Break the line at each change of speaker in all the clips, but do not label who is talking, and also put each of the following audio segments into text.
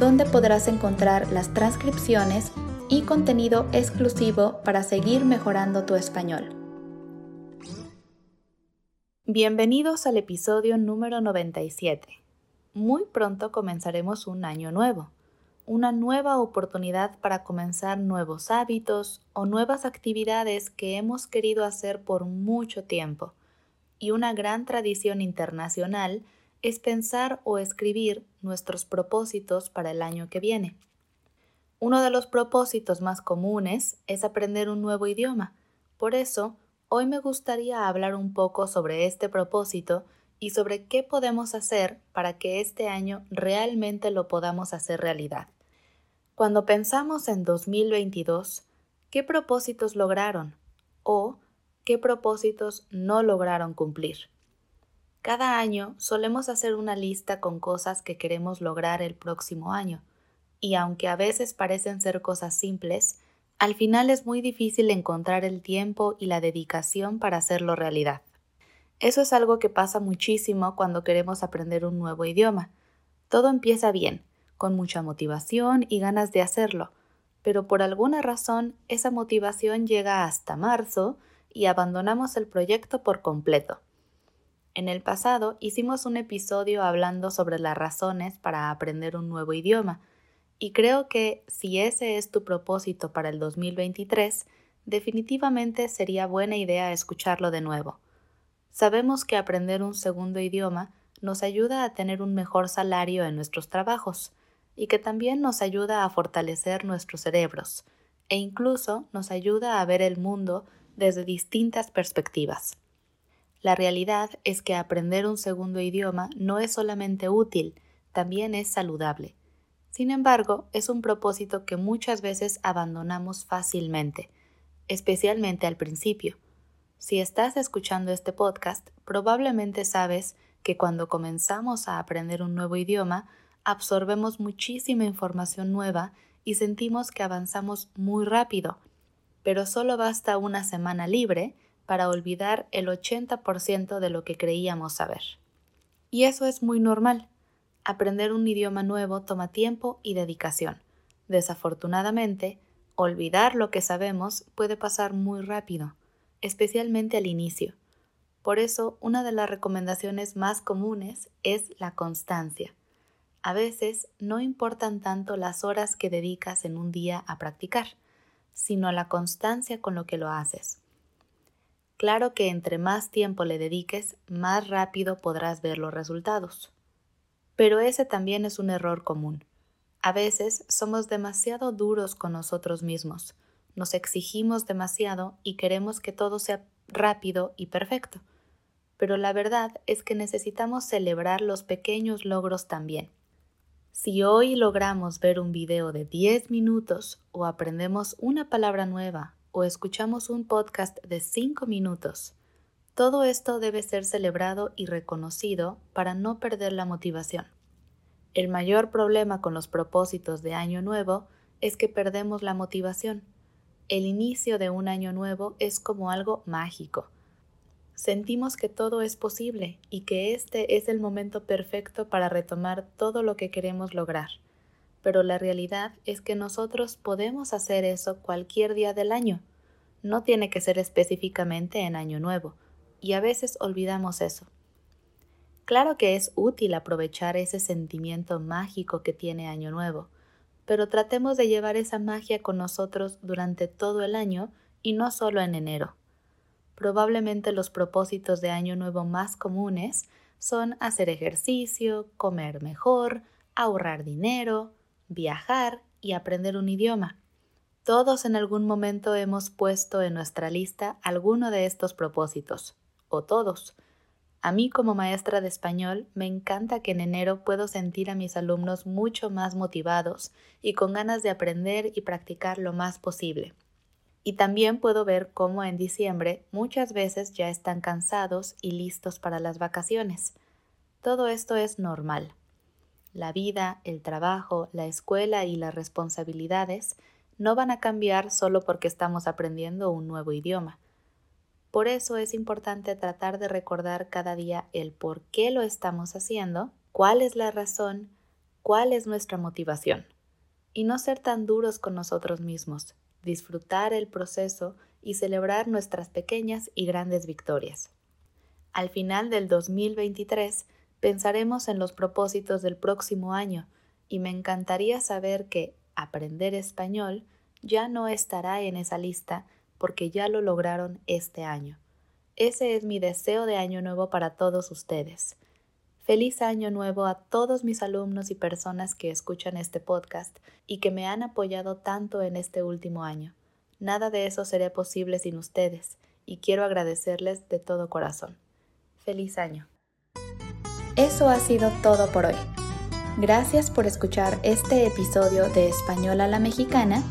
donde podrás encontrar las transcripciones y contenido exclusivo para seguir mejorando tu español. Bienvenidos al episodio número 97. Muy pronto comenzaremos un año nuevo, una nueva oportunidad para comenzar nuevos hábitos o nuevas actividades que hemos querido hacer por mucho tiempo, y una gran tradición internacional es pensar o escribir nuestros propósitos para el año que viene. Uno de los propósitos más comunes es aprender un nuevo idioma. Por eso, hoy me gustaría hablar un poco sobre este propósito y sobre qué podemos hacer para que este año realmente lo podamos hacer realidad. Cuando pensamos en 2022, ¿qué propósitos lograron? ¿O qué propósitos no lograron cumplir? Cada año solemos hacer una lista con cosas que queremos lograr el próximo año, y aunque a veces parecen ser cosas simples, al final es muy difícil encontrar el tiempo y la dedicación para hacerlo realidad. Eso es algo que pasa muchísimo cuando queremos aprender un nuevo idioma. Todo empieza bien, con mucha motivación y ganas de hacerlo, pero por alguna razón esa motivación llega hasta marzo y abandonamos el proyecto por completo. En el pasado hicimos un episodio hablando sobre las razones para aprender un nuevo idioma, y creo que si ese es tu propósito para el 2023, definitivamente sería buena idea escucharlo de nuevo. Sabemos que aprender un segundo idioma nos ayuda a tener un mejor salario en nuestros trabajos y que también nos ayuda a fortalecer nuestros cerebros e incluso nos ayuda a ver el mundo desde distintas perspectivas. La realidad es que aprender un segundo idioma no es solamente útil, también es saludable. Sin embargo, es un propósito que muchas veces abandonamos fácilmente, especialmente al principio. Si estás escuchando este podcast, probablemente sabes que cuando comenzamos a aprender un nuevo idioma, absorbemos muchísima información nueva y sentimos que avanzamos muy rápido, pero solo basta una semana libre para olvidar el 80% de lo que creíamos saber. Y eso es muy normal. Aprender un idioma nuevo toma tiempo y dedicación. Desafortunadamente, olvidar lo que sabemos puede pasar muy rápido, especialmente al inicio. Por eso, una de las recomendaciones más comunes es la constancia. A veces no importan tanto las horas que dedicas en un día a practicar, sino la constancia con lo que lo haces. Claro que entre más tiempo le dediques, más rápido podrás ver los resultados. Pero ese también es un error común. A veces somos demasiado duros con nosotros mismos, nos exigimos demasiado y queremos que todo sea rápido y perfecto. Pero la verdad es que necesitamos celebrar los pequeños logros también. Si hoy logramos ver un video de 10 minutos o aprendemos una palabra nueva o escuchamos un podcast de 5 minutos. Todo esto debe ser celebrado y reconocido para no perder la motivación. El mayor problema con los propósitos de Año Nuevo es que perdemos la motivación. El inicio de un año nuevo es como algo mágico. Sentimos que todo es posible y que este es el momento perfecto para retomar todo lo que queremos lograr pero la realidad es que nosotros podemos hacer eso cualquier día del año. No tiene que ser específicamente en Año Nuevo, y a veces olvidamos eso. Claro que es útil aprovechar ese sentimiento mágico que tiene Año Nuevo, pero tratemos de llevar esa magia con nosotros durante todo el año y no solo en enero. Probablemente los propósitos de Año Nuevo más comunes son hacer ejercicio, comer mejor, ahorrar dinero, viajar y aprender un idioma. Todos en algún momento hemos puesto en nuestra lista alguno de estos propósitos, o todos. A mí como maestra de español me encanta que en enero puedo sentir a mis alumnos mucho más motivados y con ganas de aprender y practicar lo más posible. Y también puedo ver cómo en diciembre muchas veces ya están cansados y listos para las vacaciones. Todo esto es normal. La vida, el trabajo, la escuela y las responsabilidades no van a cambiar solo porque estamos aprendiendo un nuevo idioma. Por eso es importante tratar de recordar cada día el por qué lo estamos haciendo, cuál es la razón, cuál es nuestra motivación. Y no ser tan duros con nosotros mismos, disfrutar el proceso y celebrar nuestras pequeñas y grandes victorias. Al final del 2023 pensaremos en los propósitos del próximo año y me encantaría saber que aprender español ya no estará en esa lista porque ya lo lograron este año. Ese es mi deseo de año nuevo para todos ustedes. Feliz año nuevo a todos mis alumnos y personas que escuchan este podcast y que me han apoyado tanto en este último año. Nada de eso sería posible sin ustedes y quiero agradecerles de todo corazón. Feliz año. Eso ha sido todo por hoy. Gracias por escuchar este episodio de Español a la Mexicana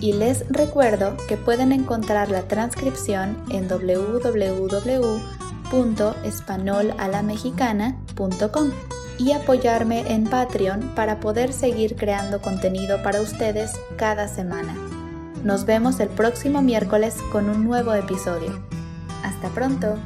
y les recuerdo que pueden encontrar la transcripción en www.espanolalamexicana.com y apoyarme en Patreon para poder seguir creando contenido para ustedes cada semana. Nos vemos el próximo miércoles con un nuevo episodio. Hasta pronto.